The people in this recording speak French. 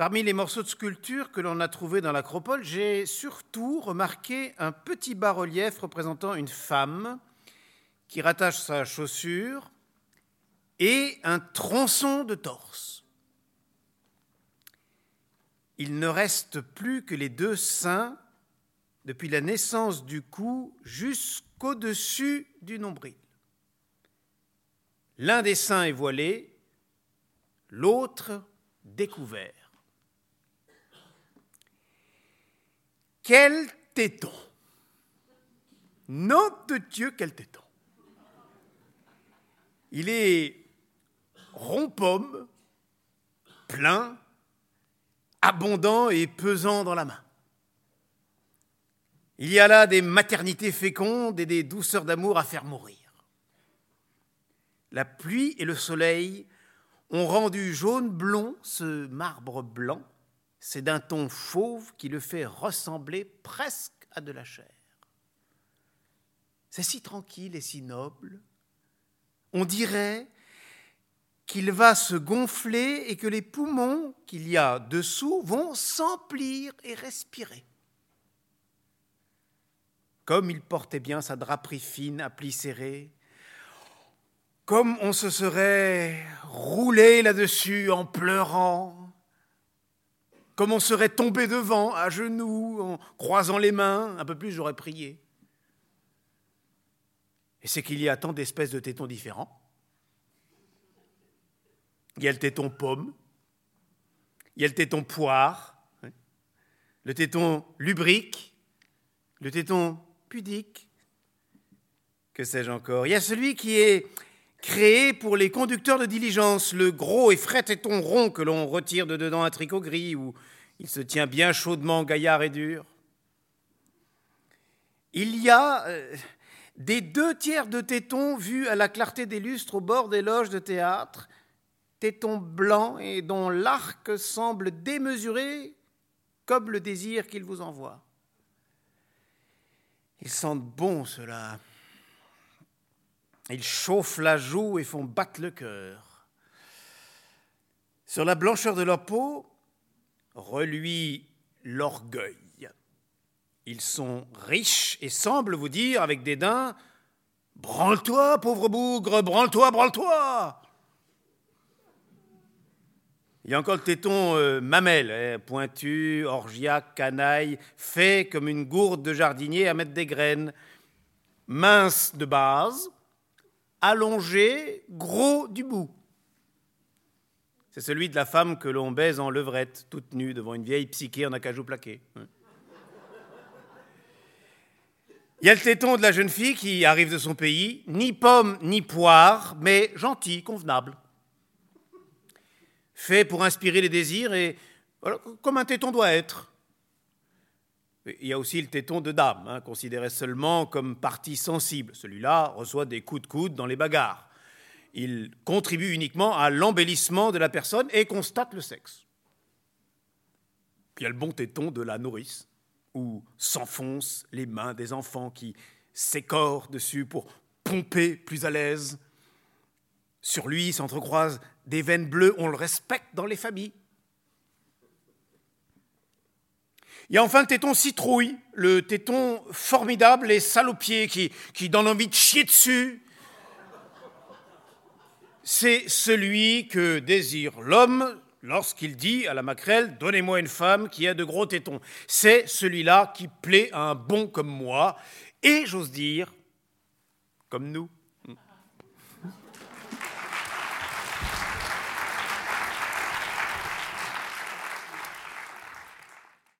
Parmi les morceaux de sculpture que l'on a trouvés dans l'acropole, j'ai surtout remarqué un petit bas-relief représentant une femme qui rattache sa chaussure et un tronçon de torse. Il ne reste plus que les deux seins depuis la naissance du cou jusqu'au-dessus du nombril. L'un des seins est voilé, l'autre découvert. Quel téton Nom de Dieu, quel téton Il est rond-pomme, plein, abondant et pesant dans la main. Il y a là des maternités fécondes et des douceurs d'amour à faire mourir. La pluie et le soleil ont rendu jaune-blond ce marbre blanc, c'est d'un ton fauve qui le fait ressembler presque à de la chair. C'est si tranquille et si noble. On dirait qu'il va se gonfler et que les poumons qu'il y a dessous vont s'emplir et respirer. Comme il portait bien sa draperie fine à plis serrés, comme on se serait roulé là-dessus en pleurant, comme on serait tombé devant à genoux en croisant les mains, un peu plus j'aurais prié. Et c'est qu'il y a tant d'espèces de tétons différents. Il y a le téton pomme, il y a le téton poire, le téton lubrique, le téton pudique, que sais-je encore? Il y a celui qui est créé pour les conducteurs de diligence, le gros et frais téton rond que l'on retire de dedans un tricot gris où il se tient bien chaudement gaillard et dur. Il y a euh, des deux tiers de tétons vus à la clarté des lustres au bord des loges de théâtre tétons blancs et dont l'arc semble démesuré comme le désir qu'il vous envoie. Ils sentent bon cela. Ils chauffent la joue et font battre le cœur. Sur la blancheur de leur peau reluit l'orgueil. Ils sont riches et semblent vous dire avec dédain Branle-toi, pauvre bougre, branle-toi, branle-toi il y a encore le téton euh, mamelle, hein, pointu, orgiaque, canaille, fait comme une gourde de jardinier à mettre des graines, mince de base, allongé, gros du bout. C'est celui de la femme que l'on baise en levrette, toute nue, devant une vieille psyché en acajou plaqué. Il y a le téton de la jeune fille qui arrive de son pays, ni pomme ni poire, mais gentil, convenable fait pour inspirer les désirs et comme un téton doit être. Il y a aussi le téton de dame, hein, considéré seulement comme partie sensible. Celui-là reçoit des coups de coude dans les bagarres. Il contribue uniquement à l'embellissement de la personne et constate le sexe. Puis il y a le bon téton de la nourrice, où s'enfoncent les mains des enfants qui s'écorent dessus pour pomper plus à l'aise. Sur lui s'entrecroisent des veines bleues, on le respecte dans les familles. Il y a enfin le téton citrouille, le téton formidable et salopier qui, qui donne envie de chier dessus. C'est celui que désire l'homme lorsqu'il dit à la maquerelle Donnez-moi une femme qui a de gros tétons. C'est celui-là qui plaît à un bon comme moi, et j'ose dire, comme nous.